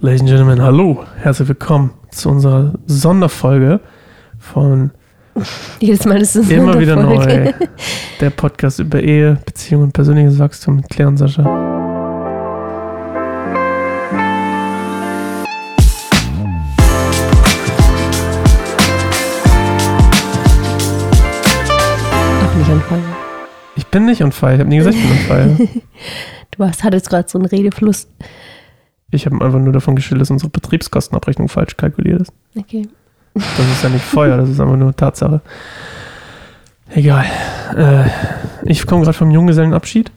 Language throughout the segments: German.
Ladies and Gentlemen, hallo, herzlich willkommen zu unserer Sonderfolge von Jedes Mal ist es Immer wieder neu. Der Podcast über Ehe, Beziehung und persönliches Wachstum mit Claire und Sascha. Ich bin nicht on fire, ich habe nie gesagt, ich bin on fire. Du hast, hattest gerade so einen Redefluss. Ich habe einfach nur davon geschildert, dass unsere Betriebskostenabrechnung falsch kalkuliert ist. Okay. Das ist ja nicht Feuer, das ist einfach nur Tatsache. Egal. Äh, ich komme gerade vom Junggesellenabschied.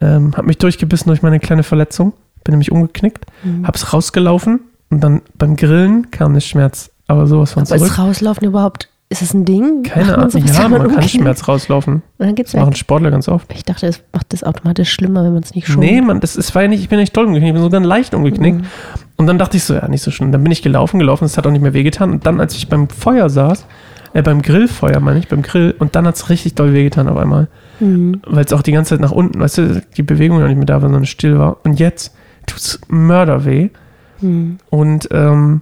Ähm, habe mich durchgebissen durch meine kleine Verletzung. Bin nämlich umgeknickt. Mhm. Hab's rausgelaufen und dann beim Grillen kam der Schmerz. Aber sowas von Aber zurück. ist rauslaufen überhaupt, ist das ein Ding? Keine Ahnung. Ja, man kann? Schmerz rauslaufen. Dann geht's Das machen. Sportler ganz oft. Ich dachte, das macht das automatisch schlimmer, wenn man es nicht schont. Nee, man, das ist, war ja nicht, ich bin nicht doll umgeknickt, ich bin sogar leicht umgeknickt. Mhm. Und dann dachte ich so, ja, nicht so schlimm. Dann bin ich gelaufen, gelaufen, es hat auch nicht mehr wehgetan. Und dann, als ich beim Feuer saß, äh, beim Grillfeuer meine ich, beim Grill, und dann hat es richtig doll wehgetan auf einmal. Mhm. Weil es auch die ganze Zeit nach unten, weißt du, die Bewegung noch nicht mehr da war, sondern still war. Und jetzt tut es mörderweh. Mhm. Und, ähm,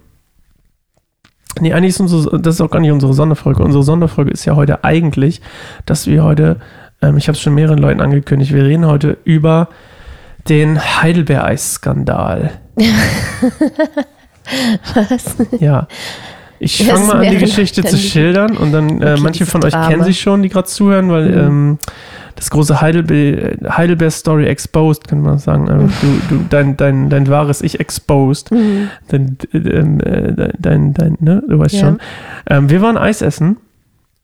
nee, eigentlich ist unsere, das ist auch gar nicht unsere Sonderfolge. Unsere Sonderfolge ist ja heute eigentlich, dass wir heute, ähm, ich habe es schon mehreren Leuten angekündigt, wir reden heute über den Heidelbeer-Eis-Skandal. Was? Ja. Ich fange mal an, die Geschichte zu schildern und dann, äh, Okay, manche von euch Drama. kennen sie schon, die gerade zuhören, weil Mhm. ähm, das große Heidelbe Heidelbeer Story Exposed, könnte man sagen. Äh, Mhm. du, du, dein, dein, dein wahres Ich Exposed. Mhm. Dein, ähm, äh, dein, dein, dein, ne, du weißt Ja. schon. Ähm, wir waren Eis essen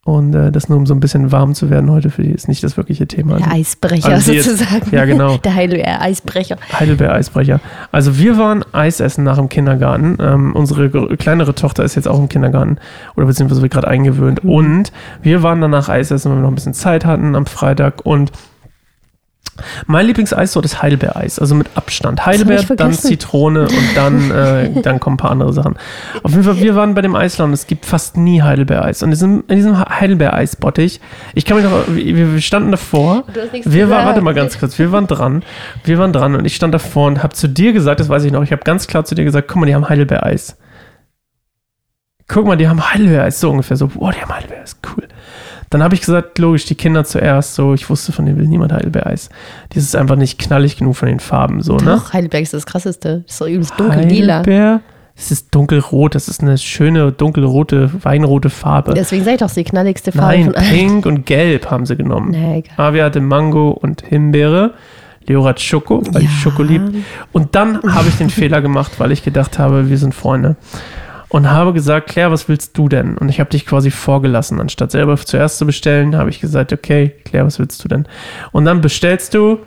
und äh, das nur um so ein bisschen warm zu werden heute für die, ist nicht das wirkliche Thema. Der Eisbrecher Also jetzt- sozusagen. Ja, genau. Der Heidelbeer-Eisbrecher. Heidelbeer-Eisbrecher. Also wir waren Eis essen nach dem Kindergarten. Ähm, unsere kleinere Tochter ist jetzt auch im Kindergarten oder beziehungsweise wird gerade eingewöhnt. Mhm. Und wir waren danach Eis essen, weil wir noch ein bisschen Zeit hatten am Freitag. Und mein Lieblingseissorte ist Heidelbeereis, also mit Abstand. Heidelbeer, dann. Zitrone und dann, äh, dann kommen ein paar andere Sachen. Auf jeden Fall, wir waren bei dem Eisladen, es gibt fast nie Heidelbeereis. Und in diesem, in diesem Heidelbeereisbottich, ich kann mich noch, wir, wir standen davor. Wir waren, warte mal ganz kurz, wir waren dran. Wir waren dran und ich stand davor und habe zu dir gesagt, das weiß ich noch, ich habe ganz klar zu dir gesagt, guck mal, die haben Heidelbeereis. Guck mal, die haben Heidelbeereis, so ungefähr, so, boah, die haben Heidelbeereis, cool. Dann habe ich gesagt, logisch, die Kinder zuerst, so, ich wusste, von denen will niemand Heidelbeereis. Das ist einfach nicht knallig genug von den Farben, so, ne? Doch, Heidelberg ist das krasseste. Das ist doch übelst dunkel lila. Heidelbeer, es ist dunkelrot, das ist eine schöne, dunkelrote, weinrote Farbe. Deswegen sag ich doch, die knalligste Farbe Nein, von allen. pink und gelb haben sie genommen. Na, egal. Avi hatte Mango und Himbeere. Leo hat Schoko, weil ich Schoko lieb. Und dann habe ich den Fehler gemacht, weil ich gedacht habe, wir sind Freunde. Und habe gesagt, Claire, was willst du denn? Und ich habe dich quasi vorgelassen. Anstatt selber zuerst zu bestellen, habe ich gesagt, okay, Claire, was willst du denn? Und dann bestellst du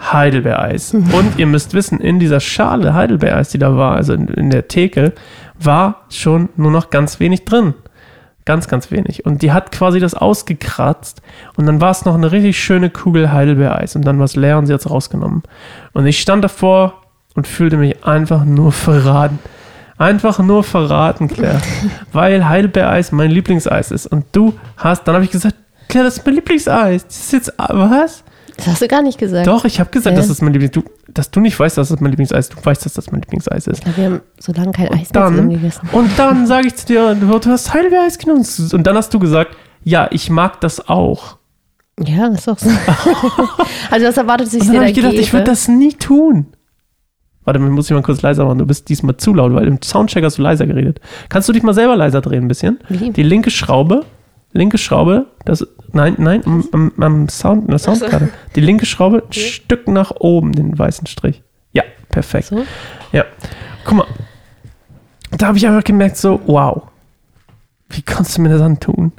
Heidelbeereis. Und ihr müsst wissen, in dieser Schale Heidelbeereis, die da war, also in, in der Theke, war schon nur noch ganz wenig drin. Ganz, ganz wenig. Und die hat quasi das ausgekratzt und dann war es noch eine richtig schöne Kugel Heidelbeereis und dann war es leer und sie hat es rausgenommen. Und ich stand davor und fühlte mich einfach nur verraten. Einfach nur verraten, Claire. weil Heidelbeereis mein Lieblingseis ist. Und du hast, dann habe ich gesagt, Claire, das ist mein Lieblingseis. Das ist jetzt, was? Das hast du gar nicht gesagt. Doch, ich habe gesagt, Hä? das ist mein Lieblings... Du, dass du nicht weißt, dass das mein Lieblingseis ist. Du weißt, dass das mein Lieblingseis ist. Ja, wir haben so lange kein Eis mehr Dann, gegessen. und dann sage ich zu dir, du hast Heidelbeereis genommen. Und dann hast du gesagt, ja, ich mag das auch. Ja, ist doch so. also das erwartet sich Und dir dann habe ich gedacht, gebe. ich würde das nie tun. Warte, mal, muss ich mal kurz leiser machen. Du bist diesmal zu laut, weil im Soundcheck hast du leiser geredet. Kannst du dich mal selber leiser drehen ein bisschen? Wie? Die linke Schraube, linke Schraube, das, nein, nein, am, am, am Sound, in der Soundkarte. Die linke Schraube, ein Stück nach oben, den weißen Strich. Ja, perfekt. So? Ja. Guck mal. Da habe ich einfach gemerkt, so, wow. Wie kannst du mir das antun?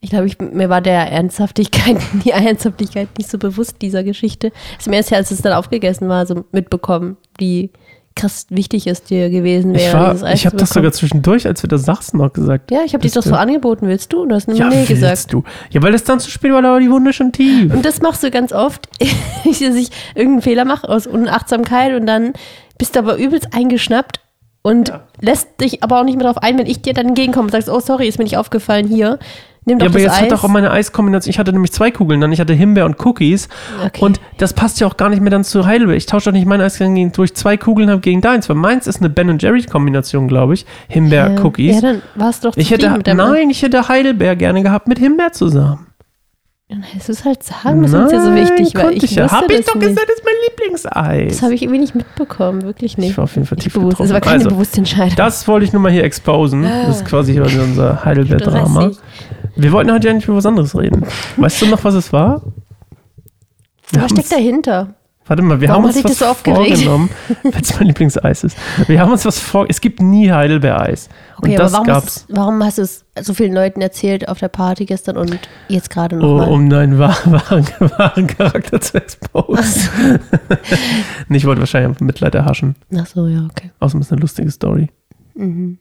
Ich glaube, ich, mir war der Ernsthaftigkeit, die Ernsthaftigkeit nicht so bewusst dieser Geschichte. Es mir erst ja, als es dann aufgegessen war, so mitbekommen, wie krass wichtig es dir gewesen wäre. Ich, war, ich habe das sogar zwischendurch, als wir das sagten, noch gesagt. Ja, ich habe dich das so angeboten. Willst du? Du hast nur Ja, nee willst gesagt. du. Ja, weil das dann zu spät war, da war die Wunde schon tief. Und das machst du ganz oft, dass ich irgendeinen Fehler mache aus Unachtsamkeit und dann bist du aber übelst eingeschnappt und Ja. lässt dich aber auch nicht mehr darauf ein, wenn ich dir dann entgegenkomme und sagst, oh sorry, ist mir nicht aufgefallen hier. Nimm doch Ja, aber jetzt Eis. hat doch auch meine Eiskombination. Ich hatte nämlich zwei Kugeln, dann ich hatte Himbeer und Cookies. Okay. Und das passt ja auch gar nicht mehr dann zu Heidelbeer. Ich tausche doch nicht mein Eis gegen, durch zwei Kugeln habe gegen deins, weil meins ist eine Ben Jerry Kombination, glaube ich. Himbeer, ja. Cookies. Ja, dann warst du doch ich hätte, mit deinem nein, ich hätte Heidelbeer gerne gehabt mit Himbeer zusammen. Dann hättest du es halt sagen müssen, das ist ja so wichtig, weil konnte ich ja. Hab ich doch nicht. gesagt, das ist mein Lieblingseis. Das habe ich irgendwie nicht mitbekommen, wirklich nicht. Ich war auf jeden Fall tief bewusst. Das war keine Also, bewusste Entscheidung. Das wollte ich nur mal hier exposen. Das ist quasi unser Heidelbeer-Drama. Wir wollten heute ja nicht über was anderes reden. Weißt du noch, was es war? Wir Was steckt dahinter? Warte mal, wir Warum haben uns was so vorgenommen, weil es mein Lieblingseis ist. Wir haben uns was vor. Es gibt nie Heidelbeereis. Okay, und aber das warum gab's. hast, warum hast du es so vielen Leuten erzählt auf der Party gestern und jetzt gerade Oh, nochmal? um deinen wahren, wahren, wahren Charakter zu exposen. Nee, ich wollte wahrscheinlich Mitleid erhaschen. Ach so, ja, okay. Außerdem ist eine lustige Story. Mhm.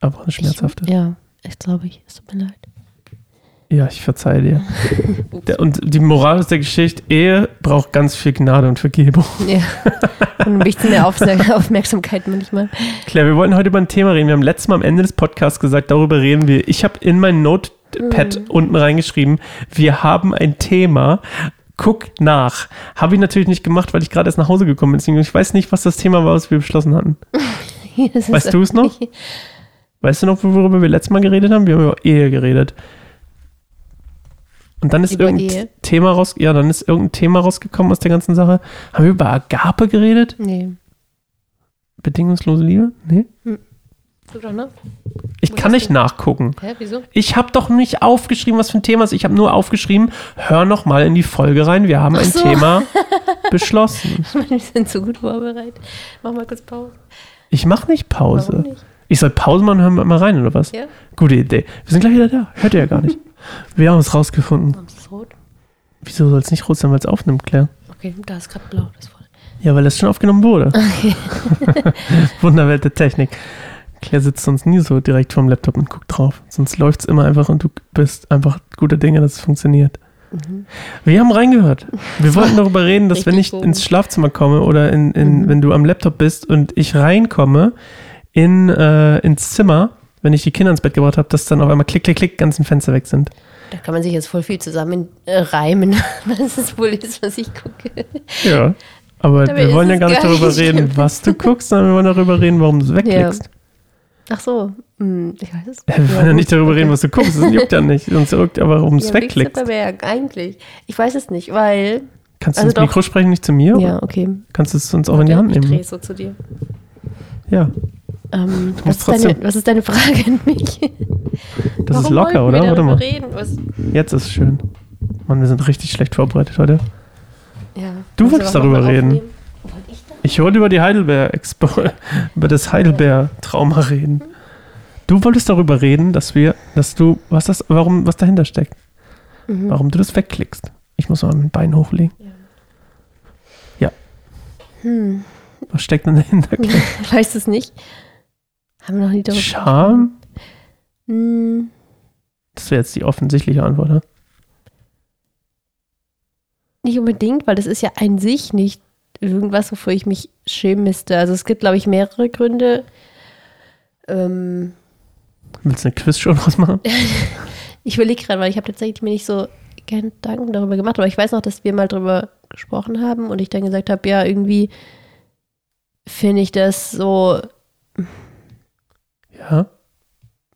Aber auch eine schmerzhafte. Ich, ja, ich glaube ich. Es tut mir leid. Ja, ich verzeihe dir. Der, und die Moral aus der Geschichte: Ehe braucht ganz viel Gnade und Vergebung. Ja. Und ein bisschen mehr Aufmerk- Aufmerksamkeit manchmal. Claire, wir wollten heute über ein Thema reden. Wir haben letztes Mal am Ende des Podcasts gesagt, darüber reden wir. Ich habe in mein Notepad unten reingeschrieben, wir haben ein Thema. Guck nach. Habe ich natürlich nicht gemacht, weil ich gerade erst nach Hause gekommen bin. Deswegen, ich weiß nicht, was das Thema war, was wir beschlossen hatten. Ist Weißt du es noch? Weißt du noch, worüber wir letztes Mal geredet haben? Wir haben über Ehe geredet. Und dann ist Über irgendein Ehe? Thema raus, ja, dann ist irgendein Thema rausgekommen aus der ganzen Sache. Haben wir über Agape geredet? Nee. Bedingungslose Liebe? Nee? Du doch, ne? Ich Wo kann nicht du- nachgucken. Hä, wieso? Ich habe doch nicht aufgeschrieben, was für ein Thema es ist. Ich habe nur aufgeschrieben, hör noch mal in die Folge rein. Wir haben ein so. Thema beschlossen. Wir sind so gut vorbereitet. Mach mal kurz Pause. Ich mache nicht Pause. Warum nicht? Ich soll Pause machen, hören wir mal rein, oder was? Ja? Gute Idee. Wir sind gleich wieder da. Hört ihr ja gar nicht. Wir haben es rausgefunden. Warum ist es rot? Wieso soll es nicht rot sein, weil es aufnimmt, Claire? Okay, da ist gerade blau. Das. Ja, weil das schon aufgenommen wurde. Wunderwelt der Technik. Claire sitzt sonst nie so direkt vorm Laptop und guckt drauf. Sonst läuft es immer einfach und du bist einfach guter Dinge, dass es funktioniert. Wir haben reingehört. Wir wollten darüber reden, dass wenn ich ins Schlafzimmer komme oder in, in, wenn du am Laptop bist und ich reinkomme in, äh, ins Zimmer, wenn ich die Kinder ins Bett gebracht habe, dass dann auf einmal klick, klick, klick, ganzen Fenster weg sind. Da kann man sich jetzt voll viel zusammen äh, reimen, was es wohl ist, was ich gucke. Ja. Aber Dabei wir wollen ja gar nicht gar darüber nicht reden, schlimm. was du guckst, sondern wir wollen darüber reden, warum du es wegklickst. Ach so, hm, ich weiß es Ja, wir wollen ja nicht darüber reden, was du guckst. Das juckt ja nicht. Sonst juckt aber, warum du es ja, wegklickst. Wegzipperberg, eigentlich. Ich weiß es nicht, weil. Kannst du also ins doch. Mikro sprechen, nicht zu mir? Ja, okay. Kannst du es uns auch in die Hand ich nehmen? drehe so zu dir. Ja, Ähm, was, ist deine, was ist deine Frage an mich? das ist Warum locker, wollten wir oder? Warte mal. Reden? Was, Jetzt ist es schön. Mann, wir sind richtig schlecht vorbereitet heute. ja. Du wolltest darüber reden. ich? Ich wollte über die Heidelbeer Expo, über das Heidelbeer-Trauma reden. Du wolltest darüber reden, dass wir, dass du, was das, warum, was dahinter steckt. Mhm. Warum du das wegklickst. Ich muss mal mein Bein hochlegen. Hm, Was steckt denn dahinter? ich weiß es nicht. Haben wir noch nie darüber Scham? Hm, Das wäre jetzt die offensichtliche Antwort, ne? nicht unbedingt, weil das ist ja an sich nicht irgendwas, wofür ich mich schämen müsste. Also es gibt, glaube ich, mehrere Gründe. Ähm, Willst du eine Quizshow draus machen? ich überlege gerade, weil ich habe tatsächlich mir nicht so gerne Gedanken darüber gemacht, aber ich weiß noch, dass wir mal darüber gesprochen haben und ich dann gesagt habe, ja, irgendwie finde ich das so, Ja.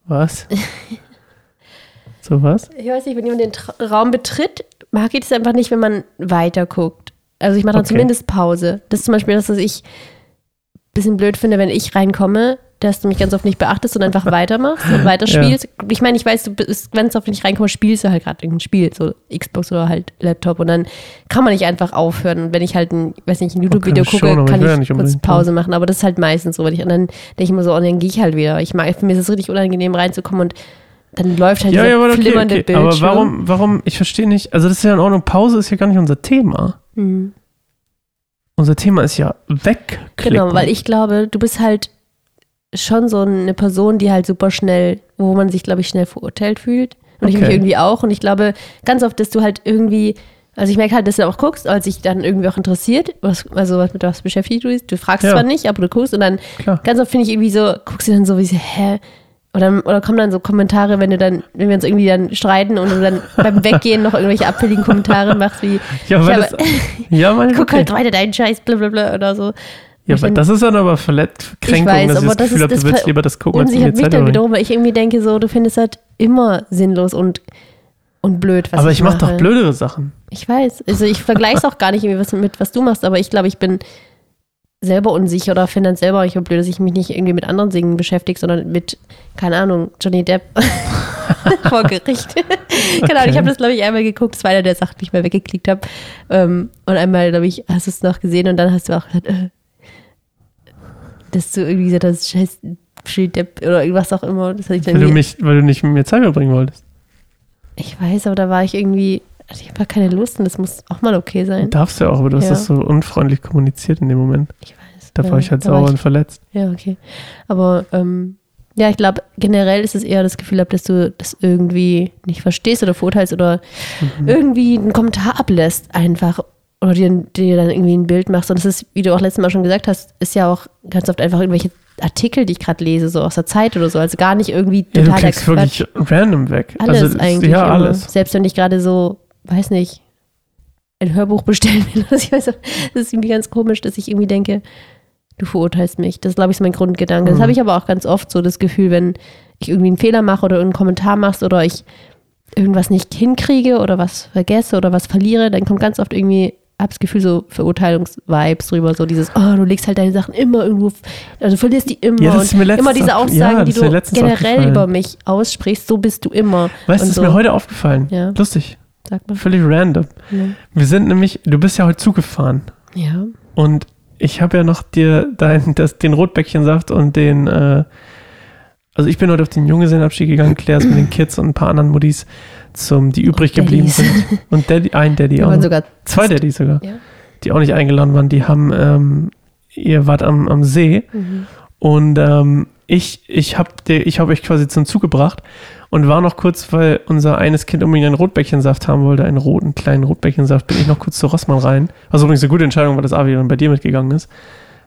Was? so was? ich weiß nicht, wenn jemand den Tra Raum betritt, mag ich das einfach nicht, wenn man weiter guckt. Also ich mache dann Okay. zumindest Pause. Das ist zum Beispiel das, was ich ein bisschen blöd finde, wenn ich reinkomme, dass du mich ganz oft nicht beachtest und einfach weitermachst und weiterspielst. Ich meine, ich weiß, du bist ganz oft, wenn ich reinkomme, spielst du halt gerade irgendein Spiel, so Xbox oder halt Laptop und dann kann man nicht einfach aufhören. Und wenn ich halt ein, weiß nicht, ein YouTube-Video kann ich gucke, schon, kann ich ja ich nicht kurz unbedingt, Pause machen. Aber das ist halt meistens so, weil ich und dann denke ich immer so, oh, dann gehe ich halt wieder. Ich mag, für mich ist es richtig unangenehm reinzukommen und dann läuft halt Ja, dieser ja, aber okay, flimmernde okay. Bildschirm. Aber warum, warum, ich verstehe nicht, also das ist ja in Ordnung, Pause ist ja gar nicht unser Thema. Hm. Unser Thema ist ja wegklicken. Genau, weil ich glaube, du bist halt schon so eine Person, die halt super schnell, wo man sich, glaube ich, schnell verurteilt fühlt. Und ich mich Okay. irgendwie auch. Und ich glaube ganz oft, dass du halt irgendwie, also ich merke halt, dass du auch guckst, als sich dann irgendwie auch interessiert, was, also was mit was beschäftigt du bist. Du fragst Ja. zwar nicht, aber du guckst und dann Klar. ganz oft finde ich irgendwie so, guckst du dann so wie so, hä, Oder, oder kommen dann so Kommentare, wenn du dann, wenn wir uns irgendwie dann streiten und du dann beim Weggehen noch irgendwelche abfälligen Kommentare machst, wie Ja, weil ich das, ja, guck okay. halt weiter deinen Scheiß, blablabla oder so. Ja, ich aber das ist dann aber verletzt, Kränkung, weiß, dass ich das Gefühl ist- habe, das du willst lieber das gucken, als mir mich Zeit dann wiederum, weil ich irgendwie denke, so, du findest halt immer sinnlos und, und blöd, was Aber ich ich mache doch blödere Sachen. Ich weiß. Also ich vergleiche es auch gar nicht irgendwie was mit, was du machst, aber ich glaube, ich bin selber unsicher oder finde dann selber ich blöd, dass ich mich nicht irgendwie mit anderen Dingen beschäftige, sondern mit, keine Ahnung, Johnny Depp vor Gericht. Genau, Okay. ich habe das, glaube ich, einmal geguckt. Das war einer der Sachen, die ich mal weggeklickt habe. Ähm, und einmal, glaube ich, hast du es noch gesehen und dann hast du auch gesagt, äh, dass du irgendwie gesagt hast, scheiß Depp oder irgendwas auch immer. Ich Weil du, mich, weil du nicht mit mir Zeit verbringen wolltest. ich weiß, aber da war ich irgendwie, also ich habe keine Lust und das muss auch mal okay sein. Darfst du ja auch, aber du hast Ja. das so unfreundlich kommuniziert in dem Moment. Ich weiß. Da ja, war ich halt sauer und verletzt. Ja, okay. Aber ähm, ja, ich glaube, generell ist es eher das Gefühl, dass du das irgendwie nicht verstehst oder verurteilst oder Mhm. irgendwie einen Kommentar ablässt einfach oder dir, dir dann irgendwie ein Bild machst. Und das ist, wie du auch letztes Mal schon gesagt hast, ist ja auch ganz oft einfach irgendwelche Artikel, die ich gerade lese, so aus der Zeit oder so. Also gar nicht irgendwie Ja, du total kriegst wirklich random weg. Alles also, das- eigentlich. Ja, immer. alles. Selbst wenn ich gerade so, weiß nicht, ein Hörbuch bestellen will. Also weiß, das ist irgendwie ganz komisch, dass ich irgendwie denke, du verurteilst mich. Das glaube ich ist mein Grundgedanke. Das Mhm. habe ich aber auch ganz oft so das Gefühl, wenn ich irgendwie einen Fehler mache oder einen Kommentar machst oder ich irgendwas nicht hinkriege oder was vergesse oder was verliere, dann kommt ganz oft irgendwie hab das Gefühl, so Verurteilungsvibes drüber, so dieses, oh, du legst halt deine Sachen immer irgendwo, also verlierst die immer Ja, das und ist mir letztens immer diese Aussagen, ja, die du generell über mich aussprichst, so bist du immer. Weißt du, Und das ist mir heute aufgefallen. Ja. Lustig. Sag mal. Völlig random. Ja. Wir sind nämlich, du bist ja heute zugefahren. Ja. Und ich habe ja noch dir dein, das, den Rotbäckchensaft und den, äh, also ich bin heute auf den Junggesellenabschied gegangen, Claire ist mit den Kids und ein paar anderen Muddis, zum, die übrig geblieben sind. Und Daddy, ein Daddy Wir auch. noch. sogar Zwei Daddys sogar, Ja. die auch nicht eingeladen waren. Die haben, ähm, ihr wart am, am See Mhm. und ähm, ich, ich habe ich hab euch quasi zum Zug gebracht und war noch kurz, weil unser eines Kind unbedingt einen Rotbäckchensaft haben wollte, einen roten kleinen Rotbäckchensaft, bin ich noch kurz zu Rossmann rein. Was übrigens eine gute Entscheidung war, dass Avi dann bei dir mitgegangen ist.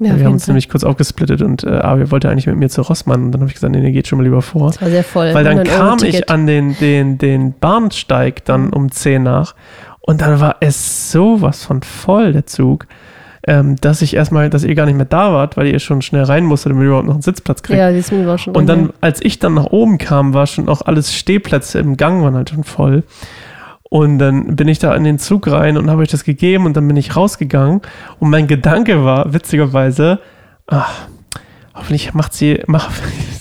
Ja, wir haben uns Fall. nämlich kurz aufgesplittet und äh, Avi wollte eigentlich mit mir zu Rossmann und dann habe ich gesagt, nee, nee, geht schon mal lieber vor. Das war sehr voll. Weil dann 100 Euro kam ich an den, den, den Bahnsteig dann um 10 nach und dann war es sowas von voll, der Zug, ähm, dass ich erstmal, dass ihr gar nicht mehr da wart, weil ihr schon schnell rein musstet, damit ihr überhaupt noch einen Sitzplatz kriegt. Ja, das ist mir war schon Und dann, als ich dann nach oben kam, war schon auch alles Stehplätze im Gang waren halt schon voll. Und dann bin ich da in den Zug rein und habe euch das gegeben und dann bin ich rausgegangen. Und mein Gedanke war, witzigerweise, ach, hoffentlich macht sie, mach,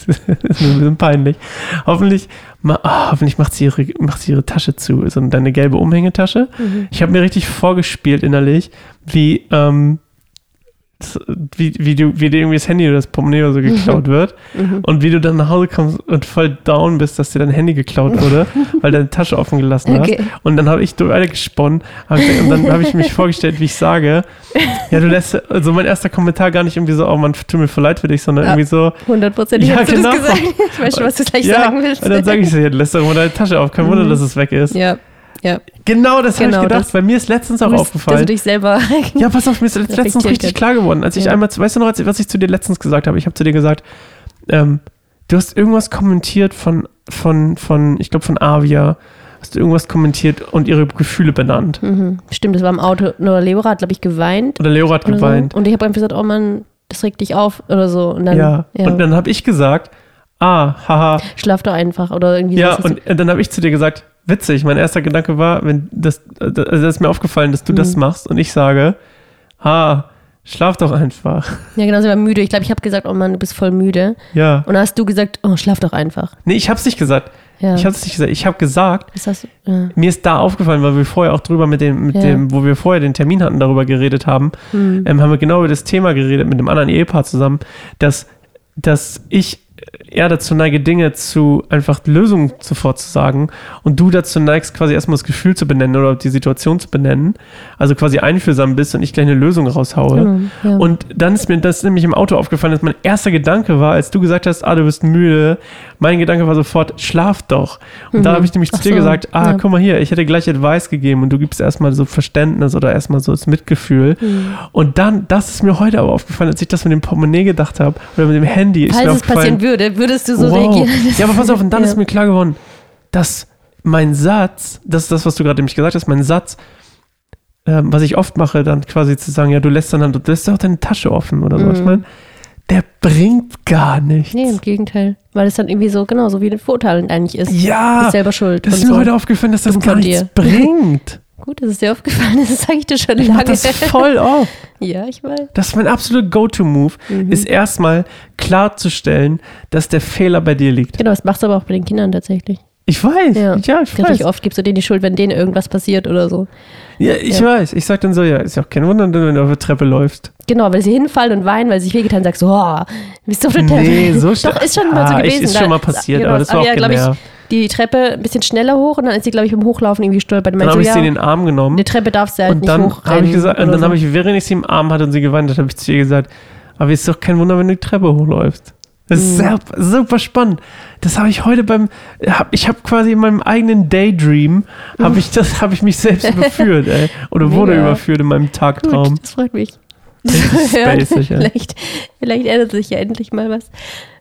das ist ein bisschen peinlich, hoffentlich, ma, ah, hoffentlich macht sie, ihre, macht sie ihre Tasche zu, so deine gelbe Umhängetasche. Mhm. Ich habe mir richtig vorgespielt innerlich, wie, ähm, wie, wie, du, wie dir irgendwie das Handy oder das Portemonnaie oder so geklaut wird Mhm. und wie du dann nach Hause kommst und voll down bist, dass dir dein Handy geklaut wurde, weil du deine Tasche offen gelassen hast. Okay. Und dann habe ich weiter gesponnen hab und dann habe ich mich vorgestellt, wie ich sage, ja, du lässt, also mein erster Kommentar gar nicht irgendwie so, oh man, tut mir voll leid für dich, sondern Ja. irgendwie so, Hundertprozentig Ja, hast du genau. das gesagt. Ich weiß schon, was du gleich ja, sagen willst. und dann sage ich so, ja, du lässt doch immer deine Tasche auf, kein Wunder, Mhm. dass es weg ist. ja, ja. Genau, das habe Genau, ich gedacht, das- bei mir ist letztens auch Du bist- Dass aufgefallen. du dich selber. Ja, pass auf, mir ist letztens richtig klar geworden, als ich Ja. einmal, weißt du noch, was ich zu dir letztens gesagt habe? Ich habe zu dir gesagt, ähm, du hast irgendwas kommentiert von, von, von ich glaube von Avia, hast du irgendwas kommentiert und ihre Gefühle benannt. Mhm. Stimmt, das war im Auto. Nur Leo hat, glaube ich, geweint. Oder Leo hat Oder geweint. So. Und ich habe einfach gesagt, oh Mann, das regt dich auf oder so. Und dann, ja. ja. und dann habe ich gesagt, ah, haha, schlaf doch einfach oder irgendwie ja, so. und dann habe ich zu dir gesagt, witzig, mein erster Gedanke war, wenn das, also das ist mir aufgefallen, dass du das Mhm. machst und ich sage, ah, schlaf doch einfach. Ja, genau, sie war müde. Ich glaube, ich habe gesagt, oh Mann, du bist voll müde. Ja. Und dann hast du gesagt, oh, schlaf doch einfach. Nee, ich habe es nicht gesagt. Ja. Ich habe es nicht gesagt. Ich habe gesagt, das hast du, ja. mir ist da aufgefallen, weil wir vorher auch drüber mit dem, mit Ja. dem, wo wir vorher den Termin hatten, darüber geredet haben, Hm. ähm, haben wir genau über das Thema geredet mit einem anderen Ehepaar zusammen, dass, dass ich eher dazu neige, Dinge zu einfach Lösungen sofort zu sagen und du dazu neigst, quasi erstmal das Gefühl zu benennen oder die Situation zu benennen, also quasi einfühlsam bist und ich gleich eine Lösung raushaue. Genau, ja. Und dann ist mir das nämlich im Auto aufgefallen, dass mein erster Gedanke war, als du gesagt hast, ah, du bist müde, mein Gedanke war sofort, schlaf doch. Und da Mhm. habe ich nämlich zu Ach dir so, gesagt, ah, ja. guck mal hier, ich hätte gleich Advice gegeben und du gibst erstmal so Verständnis oder erstmal so das Mitgefühl. Und dann, das ist mir heute aber aufgefallen, als ich das mit dem Portemonnaie gedacht habe oder mit dem Handy, ist Falls mir es passieren aufgefallen, würde, würdest du so wow. reagieren. Ja, aber pass auf, und dann Ja. ist mir klar geworden, dass mein Satz, das ist das, was du gerade nämlich gesagt hast, mein Satz, ähm, was ich oft mache, dann quasi zu sagen, ja, du lässt dann, du lässt doch deine Tasche offen oder so. Mhm. Ich meine, der bringt gar nichts. Nee, im Gegenteil. Weil es dann irgendwie so, genau, so wie ein Vorteil eigentlich ist. Du Ja, bist selber schuld. das ist mir so. heute aufgefallen, dass das Dumm gar nichts dir. bringt. Gut, dass es dir aufgefallen ist, das sage ich dir schon Ich lange. das voll auf. ja, ich weiß. Das ist mein absoluter Go-To-Move, Mhm. ist erstmal klarzustellen, dass der Fehler bei dir liegt. Genau, das machst du aber auch bei den Kindern tatsächlich. Ich weiß, Ja. ja, ich weiß. Richtig oft gibst du denen die Schuld, wenn denen irgendwas passiert oder so. Ja, ich Ja. weiß. Ich sag dann so, ja, ist ja auch kein Wunder, wenn du auf der Treppe läufst. Genau, weil sie hinfallen und weinen, weil sie sich wehgetan sagst, so, oh, bist du auf der Treppe? Nee, so Doch, ist schon mal so Ah, ich- gewesen. ist schon Da- mal passiert, genau, aber das war aber auch ja, ich, genervt. Die Treppe ein bisschen schneller hoch und dann ist sie, glaube ich, beim Hochlaufen irgendwie gestolpert. Und Dann habe so, ich sie in ja, den Arm genommen. eine Treppe darfst du halt Und nicht dann hochrennen. ich gesagt, und dann so. habe ich, während ich sie im Arm hatte und sie geweint hat, habe ich zu ihr gesagt, aber ist doch kein Wunder, wenn du die Treppe hochläufst. Das ist Mhm. sehr, super spannend. Das habe ich heute beim, hab, ich habe quasi in meinem eigenen Daydream, habe ich das, habe ich mich selbst überführt, ey. Oder wurde Mega. überführt in meinem Tagtraum. Gut, das freut mich. Vielleicht, vielleicht ändert sich ja endlich mal was.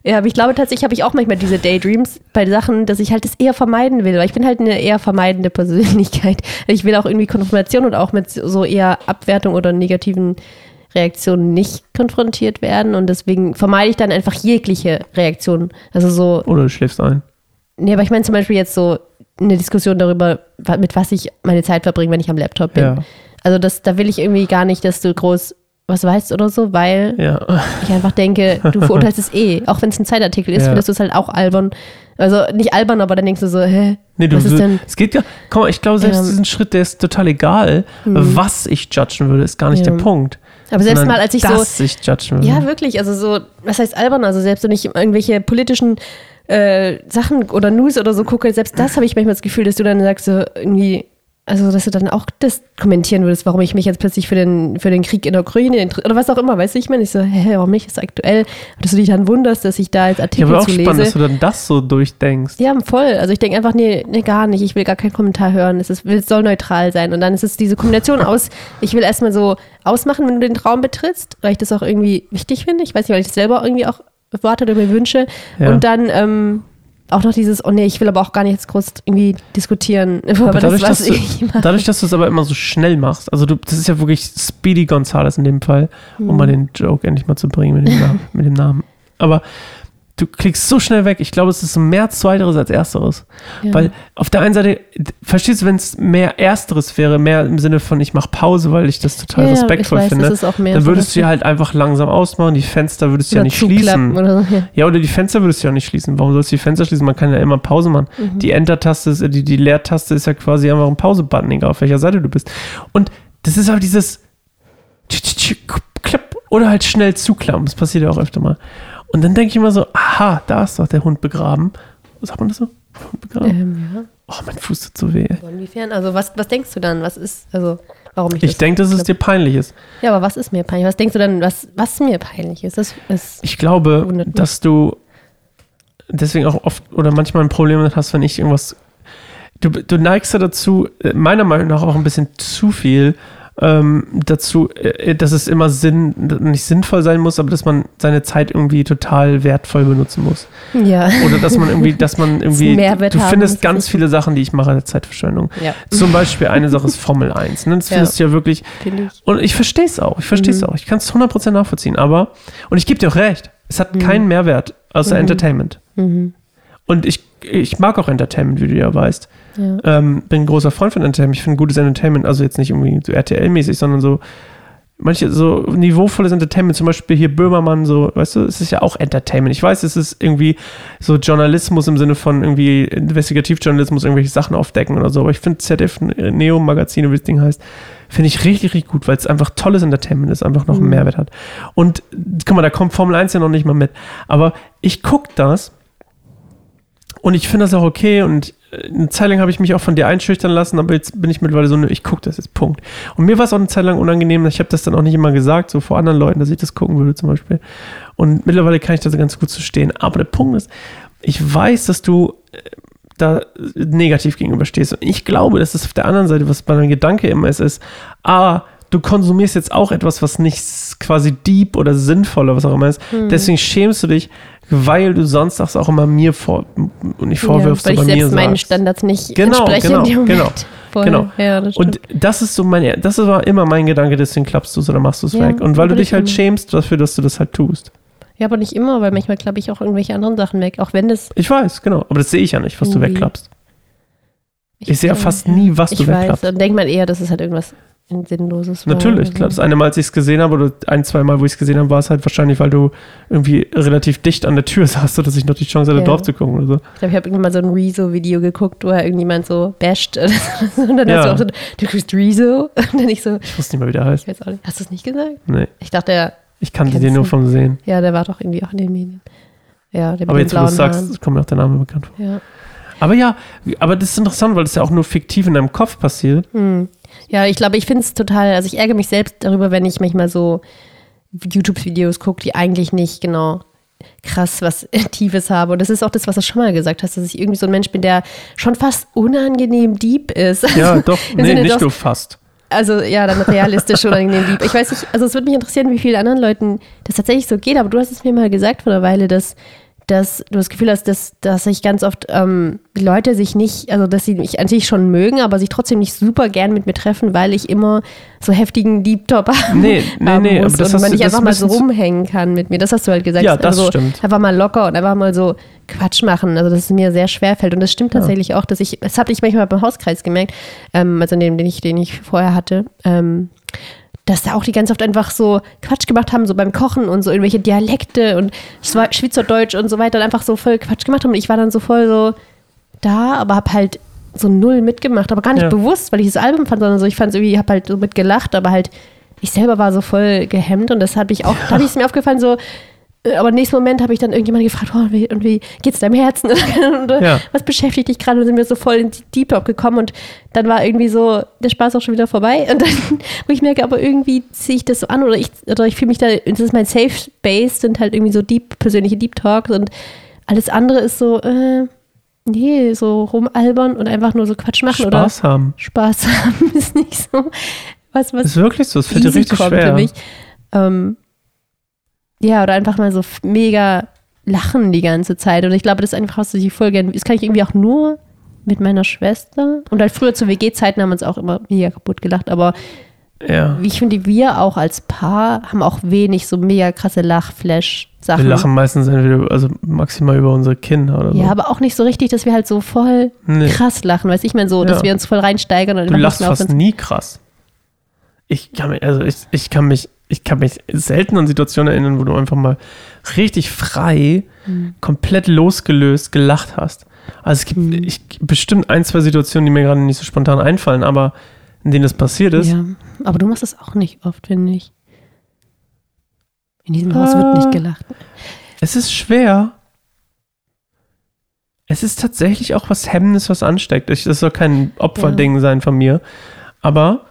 Ja, aber ich glaube tatsächlich habe ich auch manchmal diese Daydreams bei Sachen, dass ich halt das eher vermeiden will, weil ich bin halt eine eher vermeidende Persönlichkeit. Ich will auch irgendwie Konfrontation und auch mit so eher Abwertung oder negativen Reaktionen nicht konfrontiert werden und deswegen vermeide ich dann einfach jegliche Reaktion. Also so, Oder du schläfst ein. nee, aber ich meine zum Beispiel jetzt so eine Diskussion darüber, mit was ich meine Zeit verbringe, wenn ich am Laptop bin. Ja. Also das, da will ich irgendwie gar nicht, dass du groß was weißt oder so, weil Ja. ich einfach denke, du verurteilst es eh. Auch wenn es ein Zeitartikel ist, Ja. findest du es halt auch albern. Also nicht albern, aber dann denkst du so, hä? Nee, du, was ist denn? es geht ja, komm, ich glaube, selbst Ähm, diesen Schritt, der ist total egal. Was ich judgen würde, ist gar nicht Ja. der Punkt. Aber selbst mal, als ich so. dass ich judgen würde. Ja, wirklich. Also so, was heißt albern? Also selbst wenn ich irgendwelche politischen äh, Sachen oder News oder so gucke, selbst das habe ich manchmal das Gefühl, dass du dann sagst, so irgendwie, also dass du dann auch das kommentieren würdest, warum ich mich jetzt plötzlich für den, für den Krieg in der Ukraine oder was auch immer, weißt du, ich meine, ich so, hä, warum nicht, ist aktuell, dass du dich dann wunderst, dass ich da ja, Artikel aber auch zu spannend, dass du dann das so durchdenkst. Ja, voll. Also ich denke einfach, nee, nee, gar nicht. Ich will gar keinen Kommentar hören. Es, ist, es soll neutral sein. Und dann ist es diese Kombination aus, ich will erstmal so ausmachen, wenn du den Raum betrittst, weil ich das auch irgendwie wichtig finde. Ich weiß nicht, weil ich das selber irgendwie auch erwarte oder mir wünsche. Ja. Und dann ähm, auch noch dieses, oh nee, ich will aber auch gar nicht jetzt groß irgendwie diskutieren über Aber das, dadurch, was dass du, dadurch, dass du es aber immer so schnell machst, also du, das ist ja wirklich Speedy Gonzales in dem Fall, um mal den Joke endlich mal zu bringen mit dem, Namen, mit dem Namen. Aber du klickst so schnell weg. Ich glaube, es ist mehr Zweiteres als Ersteres. Ja. Weil auf der einen Seite, verstehst du, wenn es mehr Ersteres wäre, mehr im Sinne von, ich mache Pause, weil ich das total Ja, respektvoll weiß, finde, dann würdest du ja halt einfach langsam ausmachen, die Fenster würdest du ja nicht schließen. Oder so. Ja. Ja, oder die Fenster würdest du ja nicht schließen. Warum sollst du die Fenster schließen? Man kann ja immer Pause machen. Mhm. Die Enter-Taste, ist, die, die Leertaste ist ja quasi einfach ein Pause-Button, egal auf welcher Seite du bist. Und das ist aber dieses tsch, klapp oder halt schnell zuklappen. Das passiert ja auch öfter mal. Und dann denke ich immer so, aha, da ist doch der Hund begraben. Sagt man das so? Hund begraben? Ähm, ja. Oh, mein Fuß tut so weh. Aber Inwiefern? Also was, was denkst du dann? Was ist, also warum ich Ich denke, dass es dir peinlich ist. Ja, aber was ist mir peinlich? Was denkst du dann, was, was mir peinlich ist? Das ist Ich glaube, dass du deswegen auch oft oder manchmal ein Problem damit hast, wenn ich irgendwas. Du, du neigst ja dazu, meiner Meinung nach auch ein bisschen zu viel ähm, dazu, äh, dass es immer Sinn, nicht sinnvoll sein muss, aber dass man seine Zeit irgendwie total wertvoll benutzen muss. ja. Oder dass man irgendwie, dass man irgendwie. Mehrwert du findest ganz das viele Sachen, die ich mache, der Zeitverschwendung. ja, Zum Beispiel eine Sache ist Formel 1. Ne? Das Ja. findest du ja wirklich. finde ich. Und ich verstehe es auch. Ich verstehe es Mhm. auch. Ich kann es 100% nachvollziehen. Aber, und ich gebe dir auch recht, es hat keinen Mehrwert außer Mhm. Entertainment. Mhm. Und ich, ich mag auch Entertainment, wie du ja weißt. Ja. Ähm, bin ein großer Freund von Entertainment. Ich finde gutes Entertainment, also jetzt nicht irgendwie so RTL-mäßig, sondern so manche so niveauvolles Entertainment, zum Beispiel hier Böhmermann, so, weißt du, es ist ja auch Entertainment. Ich weiß, es ist irgendwie so Journalismus im Sinne von irgendwie Investigativjournalismus, irgendwelche Sachen aufdecken oder so, aber ich finde ZDF Neo Magazin, wie das Ding heißt, finde ich richtig, richtig gut, weil es einfach tolles Entertainment ist, einfach noch einen Mhm. Mehrwert hat. Und guck mal, da kommt Formel 1 ja noch nicht mal mit. Aber ich gucke das und ich finde das auch okay und eine Zeit lang habe ich mich auch von dir einschüchtern lassen, aber jetzt bin ich mittlerweile so, ich gucke das jetzt, Punkt. Und mir war es auch eine Zeit lang unangenehm, ich habe das dann auch nicht immer gesagt, so vor anderen Leuten, dass ich das gucken würde zum Beispiel. Und mittlerweile kann ich das ganz gut zu stehen. Aber der Punkt ist, ich weiß, dass du äh, da negativ gegenüberstehst. Und ich glaube, dass es auf der anderen Seite, was mein Gedanke immer ist, ist, A, du konsumierst jetzt auch etwas, was nicht quasi deep oder sinnvoll oder was auch immer ist. Hm. Deswegen schämst du dich, weil du sonst das auch immer mir vor und nicht vorwirfst, ja, weil du ich mir selbst meinen sagst. Standards nicht Genau, entspreche genau, genau, Voll. genau. Ja, das. Und das ist so mein, das war immer mein Gedanke, deswegen klappst du es oder machst du es Ja, weg. Und weil du dich ich halt schämst dafür, dass du das halt tust. ja, aber nicht immer, weil manchmal klappe ich auch irgendwelche anderen Sachen weg. Auch wenn das. Ich weiß, genau. Aber das sehe ich ja nicht, was du Irgendwie. wegklappst. Ich sehe ja fast nie, was du ich wegklappst. dann denkt man eher, dass es halt irgendwas Sinnloses war. Natürlich, klar. Das eine Mal, als ich es gesehen habe, oder ein, zwei Mal, wo ich es gesehen habe, war es halt wahrscheinlich, weil du irgendwie relativ dicht an der Tür saßt, sodass ich noch die Chance hatte, Ja. drauf zu gucken oder so. Ich glaube, ich habe irgendwann mal so ein Rezo-Video geguckt, wo er irgendjemand so basht. Und dann Ja. hast du auch so, du kriegst Rezo. Und dann ich so, Ich wusste nicht mehr, wie der heißt. Hast du es nicht gesagt? Nee, Ich dachte, der, ich kannte den nur vom Sehen. ja, der war doch irgendwie auch in den Medien. Ja, der Aber jetzt, wo du sagst, kommt mir auch der Name bekannt vor. Ja. Aber ja, aber das ist interessant, weil das ja auch nur fiktiv in deinem Kopf passiert. Hm. Ja, ich glaube, ich finde es total, also ich ärgere mich selbst darüber, wenn ich manchmal so YouTube-Videos gucke, die eigentlich nicht genau krass was Tiefes habe. Und das ist auch das, was du schon mal gesagt hast, dass ich irgendwie so ein Mensch bin, der schon fast unangenehm deep ist. Ja, doch. Nee, Sinne, nicht dass- nur fast. Also ja, dann realistisch unangenehm lieb. Ich weiß nicht, also es würde mich interessieren, wie vielen anderen Leuten das tatsächlich so geht, aber du hast es mir mal gesagt vor einer Weile, dass, dass du das Gefühl hast, dass, dass sich ganz oft ähm, Leute sich nicht, also dass sie mich an sich schon mögen, aber sich trotzdem nicht super gern mit mir treffen, weil ich immer so heftigen Deep Top haben, Nee, nee, haben nee, muss aber das und man nicht einfach mal so rumhängen kann mit mir. Das hast du halt gesagt. Ja, das also, stimmt. Einfach mal locker und einfach mal so Quatsch machen. Also dass es mir sehr schwer fällt. Und das stimmt tatsächlich auch, dass ich, das habe ich manchmal beim Hauskreis gemerkt, ähm, also dem, den ich, den ich vorher hatte, ähm, dass da auch die ganz oft einfach so Quatsch gemacht haben, so beim Kochen und so irgendwelche Dialekte und Schweizerdeutsch und so weiter und einfach so voll Quatsch gemacht haben. Und ich war dann so voll so da, aber hab halt so null mitgemacht, aber gar nicht Ja. bewusst, weil ich das Album fand, sondern so, ich fand es irgendwie, ich hab halt so mitgelacht, aber halt, ich selber war so voll gehemmt und das habe ich auch, da habe ich es mir aufgefallen, so, aber im nächsten Moment habe ich dann irgendjemand gefragt, oh, wie, und wie geht's deinem Herzen? und, äh, Ja. Was beschäftigt dich gerade? Und sind wir so voll in die Deep Talk gekommen und dann war irgendwie so der Spaß auch schon wieder vorbei. Und dann, wo ich merke, aber irgendwie ziehe ich das so an oder ich, oder ich fühle mich da, das ist mein Safe Space, sind halt irgendwie so deep, persönliche Deep Talks und alles andere ist so, äh, nee, so rumalbern und einfach nur so Quatsch machen oder Spaß haben. Spaß haben ist nicht so was, was Ist wirklich so, es fällt dir richtig schwer. für mich. Ähm, ja, oder einfach mal so mega lachen die ganze Zeit. Und ich glaube, das ist einfach, was ich voll gerne. Das kann ich irgendwie auch nur mit meiner Schwester. Und halt früher zu WG-Zeiten haben wir uns auch immer mega kaputt gelacht. Aber Ja. ich finde, wir auch als Paar haben auch wenig so mega krasse Lachflash-Sachen. Wir lachen meistens entweder, also maximal über unsere Kinder oder so. Ja, aber auch nicht so richtig, dass wir halt so voll Nee. krass lachen. Weißt du, ich meine so, dass Ja. wir uns voll reinsteigern und Du lachst fast nie krass. Ich kann mich, also ich, ich kann mich, ich kann mich selten an Situationen erinnern, wo du einfach mal richtig frei, Mhm. komplett losgelöst gelacht hast. Also es gibt Mhm. ich, bestimmt ein, zwei Situationen, die mir gerade nicht so spontan einfallen, aber in denen das passiert ist. Ja, aber du machst das auch nicht oft, finde ich. In diesem Haus wird nicht gelacht. Es ist schwer. Es ist tatsächlich auch was Hemmendes, was ansteckt. Ich, das soll kein Opferding sein von mir. Aber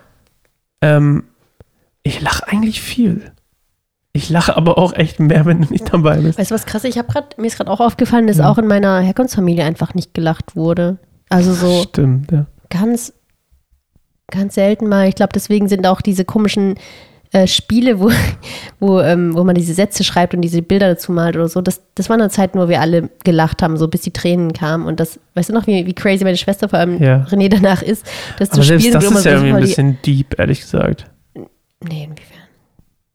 ähm, ich lache eigentlich viel. Ich lache aber auch echt mehr, wenn du nicht dabei bist. Weißt du was krass? Ich habe gerade mir ist gerade auch aufgefallen, dass Ja. auch in meiner Herkunftsfamilie einfach nicht gelacht wurde. Also so Stimmt, ja. ganz, ganz selten mal. Ich glaube, deswegen sind auch diese komischen äh, Spiele, wo, wo, ähm, wo man diese Sätze schreibt und diese Bilder dazu malt oder so. Das, das waren dann Zeiten, wo wir alle gelacht haben, so bis die Tränen kamen. Und das, weißt du noch, wie, wie crazy meine Schwester vor allem Ja. René danach ist, das Aber zu selbst spielen. das ist ja irgendwie ein bisschen deep, ehrlich gesagt. Nee, inwiefern?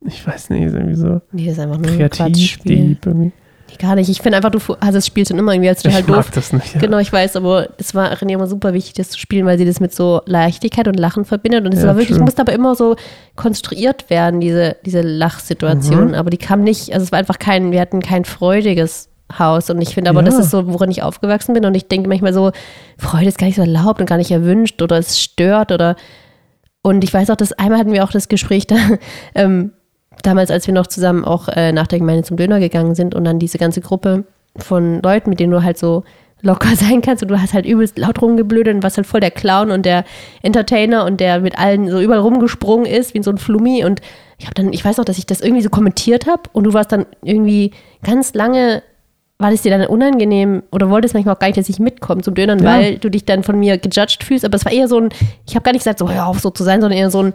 Ich weiß nicht, ist irgendwie so Nee, ist einfach nur ein kreativ, Quatschspiel. deep irgendwie. Nee, gar nicht. Ich finde einfach, du fu- hast das Spiel schon immer irgendwie als total Ich doof. mag das nicht. Ja. Genau, ich weiß, aber es war René immer super wichtig, das zu spielen, weil sie das mit so Leichtigkeit und Lachen verbindet. Und es Ja, war wirklich, true. musste aber immer so konstruiert werden, diese, diese Lachsituation. Mhm. Aber die kam nicht, also es war einfach kein, wir hatten kein freudiges Haus. Und ich finde aber, Ja. das ist so, woran ich aufgewachsen bin. Und ich denke manchmal so, Freude ist gar nicht so erlaubt und gar nicht erwünscht oder es stört oder. Und ich weiß auch, dass einmal hatten wir auch das Gespräch da, ähm, damals, als wir noch zusammen auch äh, nach der Gemeinde zum Döner gegangen sind und dann diese ganze Gruppe von Leuten, mit denen du halt so locker sein kannst und du hast halt übelst laut rumgeblödet und warst halt voll der Clown und der Entertainer und der mit allen so überall rumgesprungen ist, wie so ein Flummi. Und ich habe dann, ich weiß noch, dass ich das irgendwie so kommentiert habe und du warst dann irgendwie ganz lange, war das dir dann unangenehm oder wolltest manchmal auch gar nicht, dass ich mitkomme zum Dönern, Ja. weil du dich dann von mir gejudged fühlst, aber es war eher so ein, ich habe gar nicht gesagt, so hör auf so zu sein, sondern eher so ein,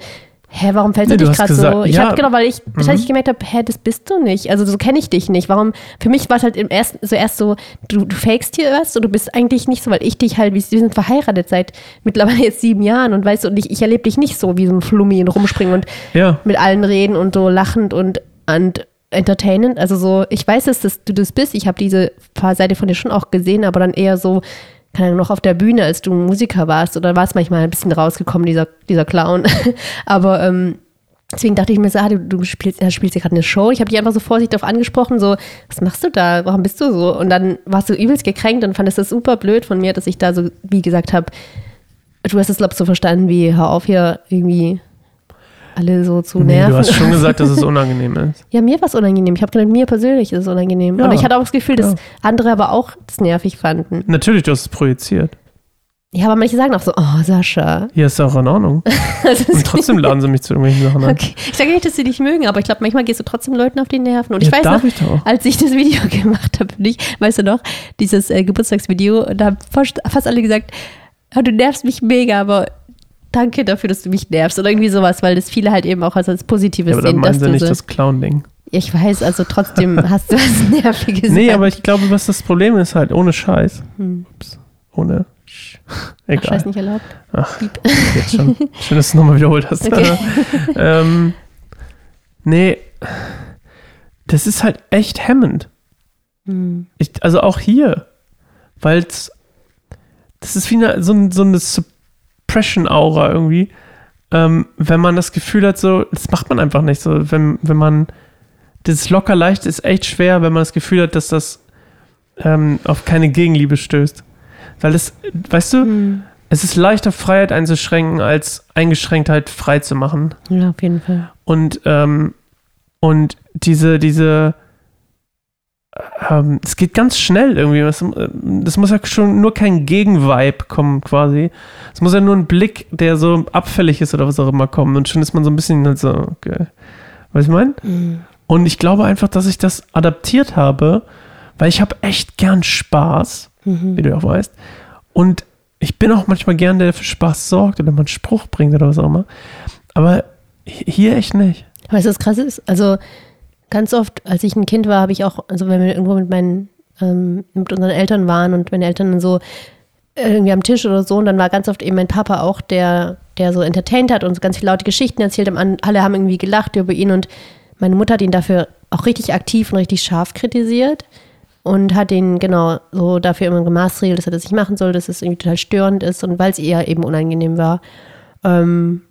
hä, warum fällt Nee, du dich gerade so? Ich ja. habe genau, weil ich Mhm. wahrscheinlich gemerkt habe, hä, das bist du nicht. Also so kenne ich dich nicht. Warum? Für mich war es halt im ersten, so erst so, du, du fakest hier was und du bist eigentlich nicht so, weil ich dich halt, wir sind verheiratet seit mittlerweile jetzt sieben Jahren und weißt du, und ich, ich erlebe dich nicht so wie so ein Flummi und rumspringen und Ja. mit allen reden und so lachend und, und entertainend. Also so, ich weiß, dass das, du das bist. Ich habe diese paar Seite von dir schon auch gesehen, aber dann eher so, keine Ahnung, noch auf der Bühne, als du Musiker warst. Oder war es manchmal ein bisschen rausgekommen, dieser, dieser Clown. aber ähm, deswegen dachte ich mir so, ah, du, du spielst, ja, spielst hier gerade eine Show. Ich habe dich einfach so vorsichtig darauf angesprochen, so, was machst du da? Warum bist du so? Und dann warst du übelst gekränkt und fandest das super blöd von mir, dass ich da so, wie gesagt habe, du hast es, glaube ich, so verstanden, wie, hör auf hier irgendwie alle so zu Nee, nerven. du hast schon gesagt, dass es unangenehm ist. Ja, mir war es unangenehm. Ich habe gedacht, mir persönlich ist es unangenehm. Ja. Und ich hatte auch das Gefühl, dass Ja. andere aber auch das nervig fanden. Natürlich, du hast es projiziert. Ja, aber manche sagen auch so, oh, Sascha. Hier ist auch in Ordnung. Und trotzdem laden sie mich zu irgendwelchen Sachen an. okay. Ich sage nicht, dass sie dich mögen, aber ich glaube, manchmal gehst du trotzdem Leuten auf die Nerven. Und ich Ja, weiß darf noch, ich doch. als ich das Video gemacht habe, dich, weißt du noch, dieses äh, Geburtstagsvideo, da haben fast, fast alle gesagt, oh, du nervst mich mega, aber danke dafür, dass du mich nervst. Oder irgendwie sowas, weil das viele halt eben auch als, als Positives Ja, aber dann sehen, meinen dass sie du nicht so, das Clown-Ding. Ich weiß, also trotzdem hast du was Nerviges. Nee, aber ich glaube, was das Problem ist halt, ohne Scheiß. Ups, ohne Sch Ach, Egal. Scheiß nicht erlaubt. Ach, jetzt schon. Schön, dass du es nochmal wiederholt hast. Okay. ähm, nee, das ist halt echt hemmend. Hm. Ich, also auch hier, weil das ist wie eine, so, so eine Suppression-Aura irgendwie. Ähm, wenn man das Gefühl hat, so, das macht man einfach nicht so. Wenn, wenn man, das locker leicht ist echt schwer, wenn man das Gefühl hat, dass das ähm, auf keine Gegenliebe stößt. Weil das, weißt du, Hm. es ist leichter, Freiheit einzuschränken, als Eingeschränktheit frei zu machen. Ja, auf jeden Fall. Und, ähm, und diese, diese, ähm, es geht ganz schnell irgendwie. Das, das muss ja schon nur kein Gegenvibe kommen, quasi. Es muss ja nur ein Blick, der so abfällig ist oder was auch immer kommen. Und schon ist man so ein bisschen halt so, okay. Weißt du, ich meine? Hm. Und ich glaube einfach, dass ich das adaptiert habe, weil ich habe echt gern Spaß, Mhm. wie du auch weißt. Und ich bin auch manchmal gern, der für Spaß sorgt oder einen Spruch bringt oder was auch immer. Aber hier echt nicht. Weißt du, was krass ist? Also ganz oft, als ich ein Kind war, habe ich auch, also wenn wir irgendwo mit meinen, ähm, mit unseren Eltern waren und meine Eltern dann so irgendwie am Tisch oder so, und dann war ganz oft eben mein Papa auch, der, der so entertained hat und so ganz viele laute Geschichten erzählt hat. An- Alle haben irgendwie gelacht über ihn und meine Mutter hat ihn dafür auch richtig aktiv und richtig scharf kritisiert und hat ihn genau so dafür immer gemaßregelt, dass er das nicht machen soll, dass es irgendwie total störend ist und weil es ihr eben unangenehm war. Ähm,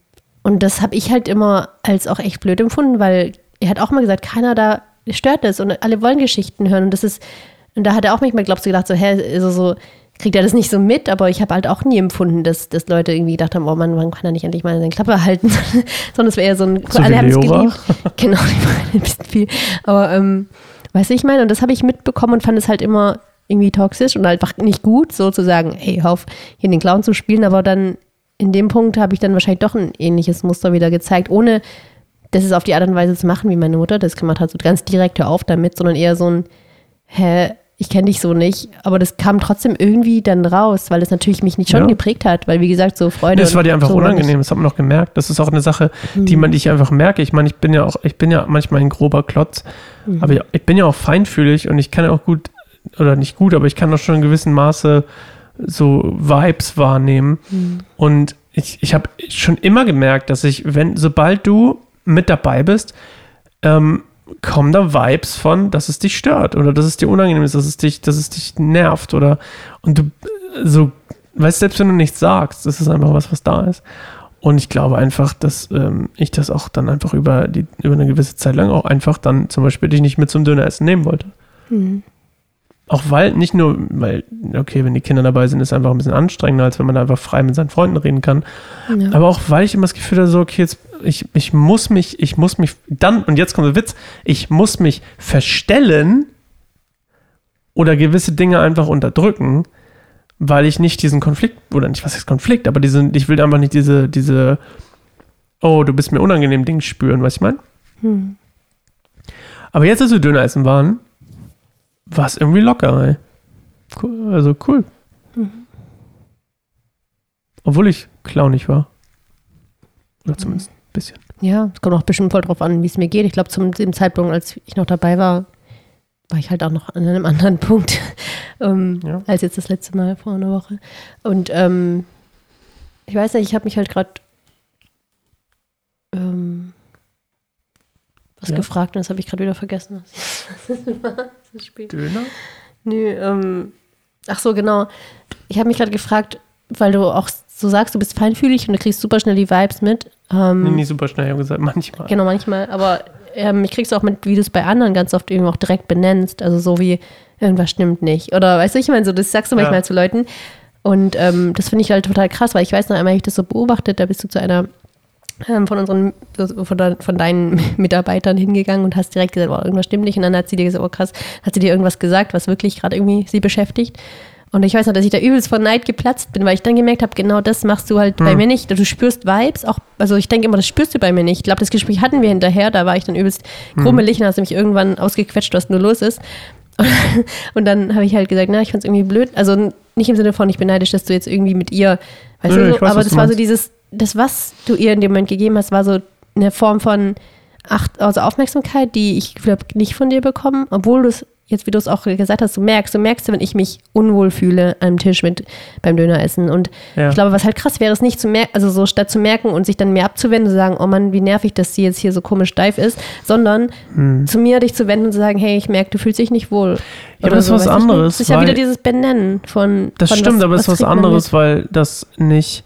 und das habe ich halt immer als auch echt blöd empfunden, weil er hat auch mal gesagt, keiner da stört das und alle wollen Geschichten hören. Und das ist, und da hat er auch manchmal, glaubst du, gedacht, so, hä, also so, kriegt er das nicht so mit, aber ich habe halt auch nie empfunden, dass, dass Leute irgendwie gedacht haben, oh Mann, wann kann er nicht endlich mal seine Klappe halten? Sondern es wäre eher so ein, So alle haben es geliebt. Genau, die waren ein bisschen viel. Aber ähm, weißt du, ich meine, und das habe ich mitbekommen und fand es halt immer irgendwie toxisch und einfach nicht gut, sozusagen, hey, hör auf, hier den Clown zu spielen, aber dann in dem Punkt habe ich dann wahrscheinlich doch ein ähnliches Muster wieder gezeigt, ohne das ist auf die Art und Weise zu machen, wie meine Mutter das gemacht hat, so ganz direkt hör auf damit, sondern eher so ein, hä, ich kenne dich so nicht, aber das kam trotzdem irgendwie dann raus, weil es natürlich mich nicht schon Ja. geprägt hat, weil wie gesagt, so Freude. Das war dir einfach so unangenehm, das hat man noch gemerkt. Das ist auch eine Sache, die man die ich einfach merke. Ich meine, ich bin ja auch, ich bin ja manchmal ein grober Klotz, aber ich, bin ja auch feinfühlig und ich kann ja auch gut, oder nicht gut, aber ich kann auch schon in gewissem Maße so Vibes wahrnehmen. Und ich, ich habe schon immer gemerkt, dass ich, wenn, sobald du mit dabei bist, ähm, kommen da Vibes von, dass es dich stört oder dass es dir unangenehm ist, dass es dich, dass es dich nervt oder und du so, weißt selbst wenn du nichts sagst, das ist einfach was, was da ist. Und ich glaube einfach, dass ähm, ich das auch dann einfach über die über eine gewisse Zeit lang auch einfach dann zum Beispiel dich nicht mit zum Döneressen nehmen wollte. Mhm. Auch weil, nicht nur, weil, okay, wenn die Kinder dabei sind, ist es einfach ein bisschen anstrengender, als wenn man da einfach frei mit seinen Freunden reden kann. Ja. Aber auch weil ich immer das Gefühl habe, so, okay, jetzt, ich, ich muss mich, ich muss mich, dann, und jetzt kommt der Witz, ich muss mich verstellen oder gewisse Dinge einfach unterdrücken, weil ich nicht diesen Konflikt, oder nicht, was ist Konflikt, aber diese, ich will einfach nicht diese, diese, oh, du bist mir unangenehm Ding spüren, was ich meine. Hm. Aber jetzt, als wir Döner essen waren, war es irgendwie locker, ey. Cool, also cool. Obwohl ich clownig war. Oder zumindest ein bisschen. Ja, es kommt auch bestimmt voll drauf an, wie es mir geht. Ich glaube, zum dem Zeitpunkt, als ich noch dabei war, war ich halt auch noch an einem anderen Punkt ähm, Ja. als jetzt das letzte Mal vor einer Woche. Und ähm, ich weiß nicht, ich habe mich halt gerade ähm, was Ja. gefragt und das habe ich gerade wieder vergessen. Was das Spiel? Döner? Nö, ähm, ach so, genau. Ich habe mich gerade gefragt, weil du auch so sagst, du bist feinfühlig und du kriegst super schnell die Vibes mit. Ähm, Nee, nicht super schnell, ich habe gesagt, manchmal. Genau, manchmal. Aber ähm, ich krieg's auch mit, wie du es bei anderen ganz oft irgendwie auch direkt benennst. Also so wie, irgendwas stimmt nicht. Oder weißt du, ich meine, so, das sagst du Ja. manchmal zu Leuten. Und ähm, das finde ich halt total krass, weil ich weiß noch einmal, habe ich das so beobachtet, da bist du zu einer von unseren, von, de, von deinen Mitarbeitern hingegangen und hast direkt gesagt, oh, irgendwas stimmt nicht. Und dann hat sie dir gesagt, oh krass, hat sie dir irgendwas gesagt, was wirklich gerade irgendwie sie beschäftigt. Und ich weiß noch, dass ich da übelst von Neid geplatzt bin, weil ich dann gemerkt habe, genau das machst du halt bei mir nicht. Du spürst Vibes, auch, also ich denke immer, das spürst du bei mir nicht. Ich glaube, das Gespräch hatten wir hinterher, da war ich dann übelst krummelig und hast mich irgendwann ausgequetscht, was nur los ist. Und dann habe ich halt gesagt, na, ich fand's irgendwie blöd. Also nicht im Sinne von, ich bin neidisch, dass du jetzt irgendwie mit ihr, weißt Nö, du, so, weiß, aber das war so dieses, das, was du ihr in dem Moment gegeben hast, war so eine Form von Acht, also Aufmerksamkeit, die ich glaube nicht von dir bekommen, obwohl du es jetzt, wie du es auch gesagt hast, du merkst, du merkst, wenn ich mich unwohl fühle am Tisch mit beim Döneressen. Und Ja. ich glaube, was halt krass wäre, ist nicht zu merken, also so statt zu merken und sich dann mehr abzuwenden und zu sagen, oh Mann, wie nervig, dass sie jetzt hier so komisch steif ist, sondern Hm. zu mir dich zu wenden und zu sagen, hey, ich merke, du fühlst dich nicht wohl. Ja, aber das ist was weißt du? anderes, Das ist ja wieder dieses Benennen von. Das von stimmt, aber es ist was anderes, weil das nicht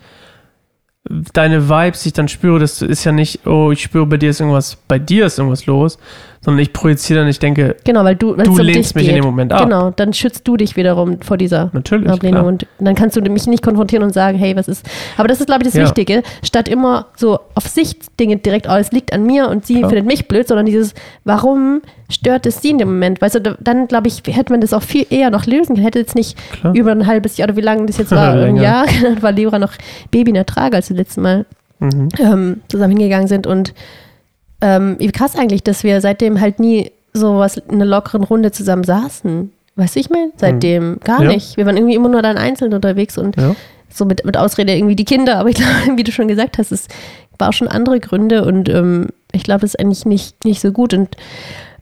deine Vibes, die ich dann spüre, das ist ja nicht, oh, ich spüre bei dir ist irgendwas, bei dir ist irgendwas los, sondern ich projiziere dann, ich denke. Genau, weil du, Du lehnst mich in geht. dem Moment ab. Genau, dann schützt du dich wiederum vor dieser natürlich, Ablehnung klar. und dann kannst du mich nicht konfrontieren und sagen, hey, was ist. Aber das ist, glaube ich, das Ja. Wichtige. Statt immer so auf Sicht Dinge direkt, oh, es liegt an mir und sie Klar. findet mich blöd, sondern dieses, warum stört es sie in dem Moment? Weißt du, da- dann, glaube ich, hätte man das auch viel eher noch lösen können. Hätte jetzt nicht Klar. über ein halbes Jahr oder wie lange das jetzt war, ein. Jahr, war Leora noch Baby in der Trage, als wir letztes Mal Mhm. ähm, zusammen hingegangen sind. Und ähm, wie krass eigentlich, dass wir seitdem halt nie so was in einer lockeren Runde zusammen saßen. Weißt du, ich meine? Seitdem gar Ja. nicht. Wir waren irgendwie immer nur dann einzeln unterwegs und Ja. so mit, mit Ausrede irgendwie die Kinder. Aber ich glaube, wie du schon gesagt hast, es war auch schon andere Gründe und ähm, ich glaube, das ist eigentlich nicht, nicht so gut. Und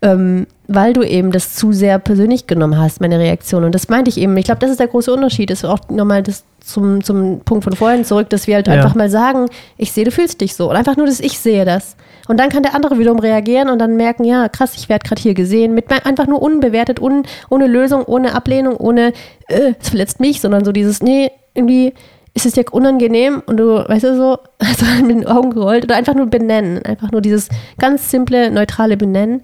ähm, weil du eben das zu sehr persönlich genommen hast, meine Reaktion. Und das meinte ich eben. Ich glaube, das ist der große Unterschied. Das ist auch nochmal das zum, zum Punkt von vorhin zurück, dass wir halt Ja. einfach mal sagen, ich sehe, du fühlst dich so. Und einfach nur, dass ich sehe das. Und dann kann der andere wiederum reagieren und dann merken, ja, krass, ich werde gerade hier gesehen. Mit einfach nur unbewertet, un, ohne Lösung, ohne Ablehnung, ohne, äh, es verletzt mich, sondern so dieses, nee, irgendwie ist es dir unangenehm und du, weißt du, so, also mit den Augen gerollt oder einfach nur benennen. Einfach nur dieses ganz simple, neutrale Benennen.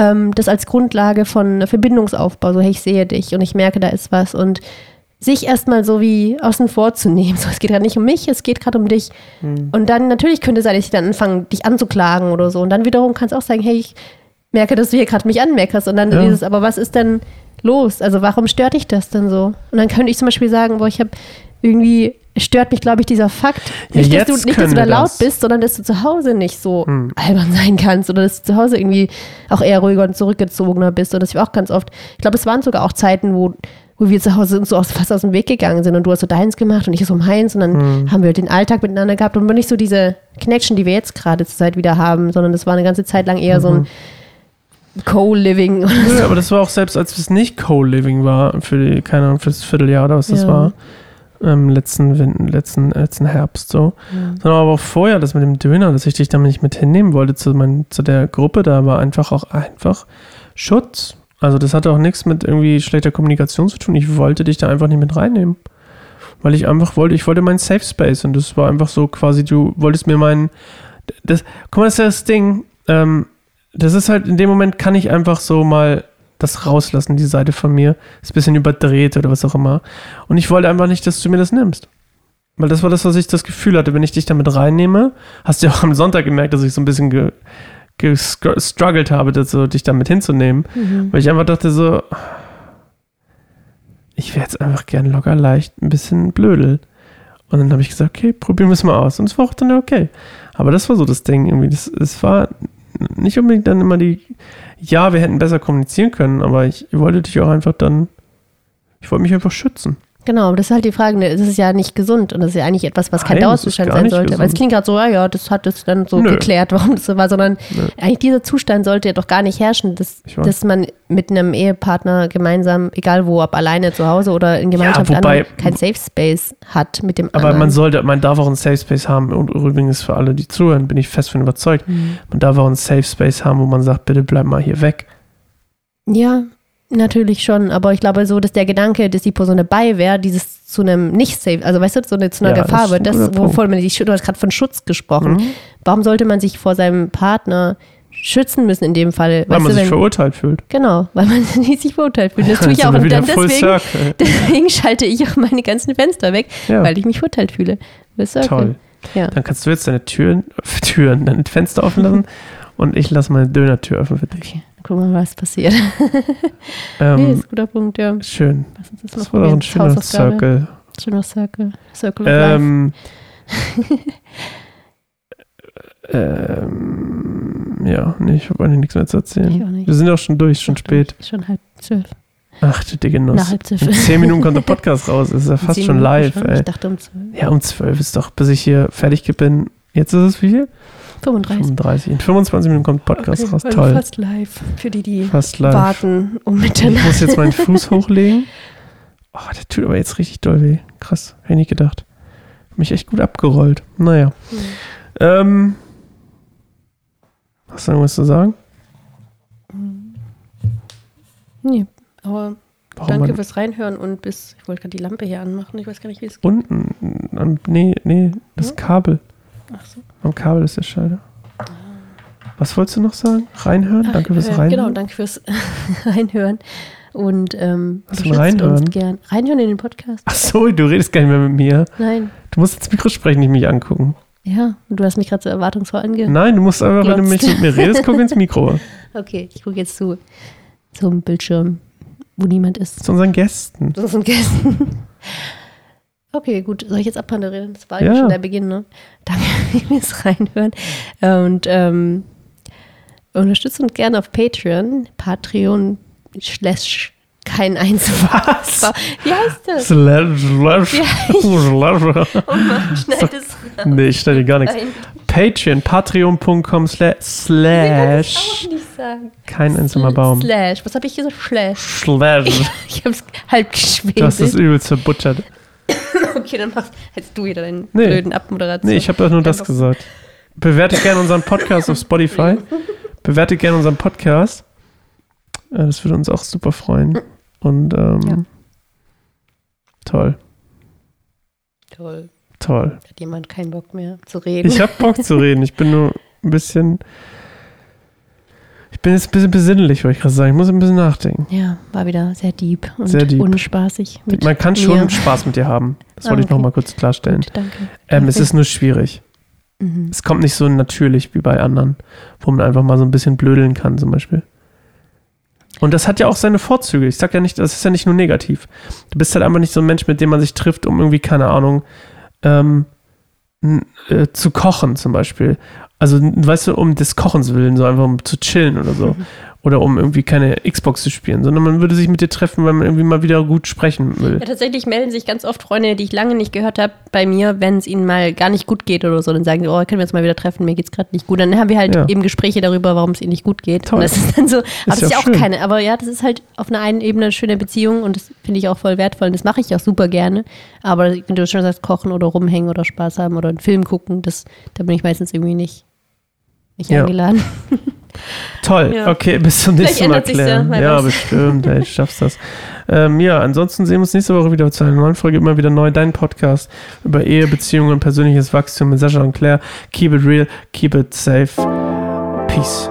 Ähm, das als Grundlage von Verbindungsaufbau. So, hey, ich sehe dich und ich merke, da ist was. Und sich erstmal so wie außen vor zu nehmen. So, es geht gerade nicht um mich, es geht gerade um dich. Und dann natürlich könnte es sein, dass ich dann anfange, dich anzuklagen oder so. Und dann wiederum kannst du auch sagen, hey, ich merke, dass du hier gerade mich anmeckerst. Und dann Ja. dieses, aber was ist denn los? Also warum stört dich das denn so? Und dann könnte ich zum Beispiel sagen, boah, ich habe irgendwie stört mich, glaube ich, dieser Fakt. Ja, nicht, dass du, nicht, dass du da laut das. bist, sondern dass du zu Hause nicht so Hm. albern sein kannst oder dass du zu Hause irgendwie auch eher ruhiger und zurückgezogener bist. Und das wir auch ganz oft, ich glaube, es waren sogar auch Zeiten, wo, wo wir zu Hause uns so aus, fast aus dem Weg gegangen sind und du hast so deins gemacht und ich so meins und dann Hm. haben wir den Alltag miteinander gehabt und nicht so diese Connection, die wir jetzt gerade zur Zeit wieder haben, sondern das war eine ganze Zeit lang eher so ein Co-Living. Nö, aber das war auch selbst, als es nicht Co-Living war, für die, keine Ahnung, für das Vierteljahr oder was das Ja. war, ähm, letzten, Win- letzten, letzten Herbst so. Sondern aber auch vorher, das mit dem Döner, dass ich dich damit nicht mit hinnehmen wollte zu, mein, zu der Gruppe, da war einfach auch einfach Schutz. Also das hatte auch nichts mit irgendwie schlechter Kommunikation zu tun. Ich wollte dich da einfach nicht mit reinnehmen. Weil ich einfach wollte, ich wollte meinen Safe Space und das war einfach so quasi, du wolltest mir meinen, das, guck mal, das ist ja das Ding, ähm, das ist halt, in dem Moment kann ich einfach so mal das rauslassen, die Seite von mir. Ist ein bisschen überdreht oder was auch immer. Und ich wollte einfach nicht, dass du mir das nimmst. Weil das war das, was ich das Gefühl hatte, wenn ich dich damit reinnehme, hast du ja auch am Sonntag gemerkt, dass ich so ein bisschen ge, gestruggelt habe, das so, dich damit hinzunehmen. Weil ich einfach dachte so, ich wäre jetzt einfach gern locker leicht ein bisschen blödel. Und dann habe ich gesagt, okay, probieren wir es mal aus. Und es war auch dann okay. Aber das war so das Ding irgendwie. Das, es war nicht unbedingt dann immer die, ja, wir hätten besser kommunizieren können, aber ich wollte dich auch einfach dann, ich wollte mich einfach schützen. Genau, aber das ist halt die Frage, ne, das ist ja nicht gesund und das ist ja eigentlich etwas, was kein Nein, Dauerzustand sein sollte. Weil es klingt gerade so, ja, ja, das hat es dann so Nö. geklärt, warum das so war, sondern eigentlich dieser Zustand sollte ja doch gar nicht herrschen, dass, dass man mit einem Ehepartner gemeinsam, egal wo, ob alleine zu Hause oder in Gemeinschaft, mit wobei- anderen, kein Safe Space hat mit dem Aber anderen. man sollte, man darf auch einen Safe Space haben. Und übrigens für alle, die zuhören, bin ich fest von überzeugt. Mhm. Man darf auch einen Safe Space haben, wo man sagt, bitte bleib mal hier weg. Ja, natürlich schon, aber ich glaube so, dass der Gedanke, dass die Person dabei wäre, dieses zu einem nicht safe, also weißt du, so eine, zu einer Ja, das Gefahr ist wird, das, wovon man sich, du hast gerade von Schutz gesprochen. Mhm. Warum sollte man sich vor seinem Partner schützen müssen in dem Fall? Weil man du, sich wenn, verurteilt fühlt. genau, weil man sich verurteilt fühlt. Das tue ich auch. Und dann deswegen, deswegen schalte ich auch meine ganzen Fenster weg, Ja. weil ich mich verurteilt fühle. Toll. Ja. Dann kannst du jetzt deine Türen, Türen, deine Fenster offen lassen und ich lasse meine Dönertür offen für dich. Okay, gucken was passiert. Ähm, nee, ist ein guter Punkt, ja. schön. Uns das, Das war doch ein schöner Hausaufgabe. Circle. Schöner Circle. Circle of Life. Ähm, ähm, ja, nee, ich habe eigentlich nichts mehr zu erzählen. Ich auch nicht. Wir sind auch schon durch, schon spät. Schon halb zwölf. Ach, du dicke Nuss. Nach halb zwölf. In zehn Minuten kommt der Podcast raus. Ist ja fast schon Minuten live, schon. ey. Ich dachte um zwölf. Ja, um zwölf ist doch, bis ich hier fertig bin. Jetzt ist es wie viel? 35. 35. In 25 Minuten kommt Podcast Okay, raus. Toll. Fast live. Für die, die warten um Ich Mitternacht. muss jetzt meinen Fuß hochlegen. Oh, der tut aber jetzt richtig doll weh. Krass, hätte ich nicht gedacht. Mich echt gut abgerollt. Naja. Hm. Ähm, hast du irgendwas zu sagen? Nee, aber Warum danke man fürs Reinhören und bis, ich wollte gerade die Lampe hier anmachen, ich weiß gar nicht, wie es geht. unten, nee, nee, das Hm? Kabel. Ach so. Am Kabel ist der Schalter. Was wolltest du noch sagen? Reinhören? Ach, danke fürs äh, Reinhören. Genau, danke fürs Reinhören. Und ähm, Was unterstützt Reinhören? uns gern. Reinhören in den Podcast. Ach so, du redest gar nicht mehr mit mir. Nein. Du musst ins Mikro sprechen, nicht mich angucken. Ja, und du hast mich gerade so erwartungsvoll ange... Nein, du musst einfach, wenn du mich mit mir redest, guck ins Mikro. Okay, ich gucke jetzt zu zum Bildschirm, wo niemand ist. Zu unseren Gästen. Das sind Gästen. Okay, gut. Soll ich jetzt abpanderieren? Das war ja Ja. schon der Beginn, ne? Danke fürs Reinhören. Und ähm, unterstützt uns gerne auf Patreon. Patreon slash kein Einzelner. Was? Wie heißt das? Slash, slash, slash. Oh Mann, schneid es Nee, ich stelle dir gar nichts. rein. Patreon, patreon.com slash, Ich slash kein einzelner Baum. Slash. Was habe ich gesagt? Slash. Slash. Ich habe es halb hast das geschwebelt. übelst verbutschert. Okay, dann machst jetzt du wieder deinen Nee. blöden Abmoderation. Nee, ich habe doch nur das gesagt. Bewertet gerne unseren Podcast auf Spotify. Bewertet gerne unseren Podcast. Äh, Das würde uns auch super freuen. Und ähm, Ja. toll, Toll. toll. Hat jemand keinen Bock mehr zu reden? Ich habe Bock zu reden. Ich bin nur ein bisschen. Ich bin jetzt ein bisschen besinnlich, wollte ich gerade sagen. Ich muss ein bisschen nachdenken. ja, war wieder sehr deep und Sehr deep. unspaßig. Man kann schon mir. Spaß mit dir haben. Das Ah, wollte ich noch okay. mal kurz klarstellen. Gut, danke. Ähm, es ist nur schwierig. Mhm. Es kommt nicht so natürlich wie bei anderen, wo man einfach mal so ein bisschen blödeln kann, zum Beispiel. Und das hat ja auch seine Vorzüge. Ich sag ja nicht, das ist ja nicht nur negativ. Du bist halt einfach nicht so ein Mensch, mit dem man sich trifft, um irgendwie, keine Ahnung, ähm, äh, zu kochen zum Beispiel. Also, weißt du, um des Kochens willen, so einfach um zu chillen oder so. Oder um irgendwie keine Xbox zu spielen, sondern man würde sich mit dir treffen, weil man irgendwie mal wieder gut sprechen will. Ja, tatsächlich melden sich ganz oft Freunde, die ich lange nicht gehört habe, bei mir, wenn es ihnen mal gar nicht gut geht oder so. Dann sagen sie, oh, können wir uns mal wieder treffen, mir geht's gerade nicht gut. Dann haben wir halt Ja. eben Gespräche darüber, warum es ihnen nicht gut geht. Toll. Und das ist dann so, aber das ist ja auch schön. keine, aber ja, das ist halt auf einer einen Ebene eine schöne Beziehung und das finde ich auch voll wertvoll und das mache ich auch super gerne. Aber wenn du schon sagst, kochen oder rumhängen oder Spaß haben oder einen Film gucken, das, da bin ich meistens irgendwie nicht, nicht Ja. eingeladen. Toll, Ja. okay, bis zum nächsten Mal ja, klären. Ja, weiß. bestimmt, ey, du schaffst das. Ähm, ja, ansonsten sehen wir uns nächste Woche wieder zu einer neuen Folge, immer wieder neu, dein Podcast über Ehe, Beziehungen und persönliches Wachstum mit Sascha und Claire. Keep it real, keep it safe. Peace.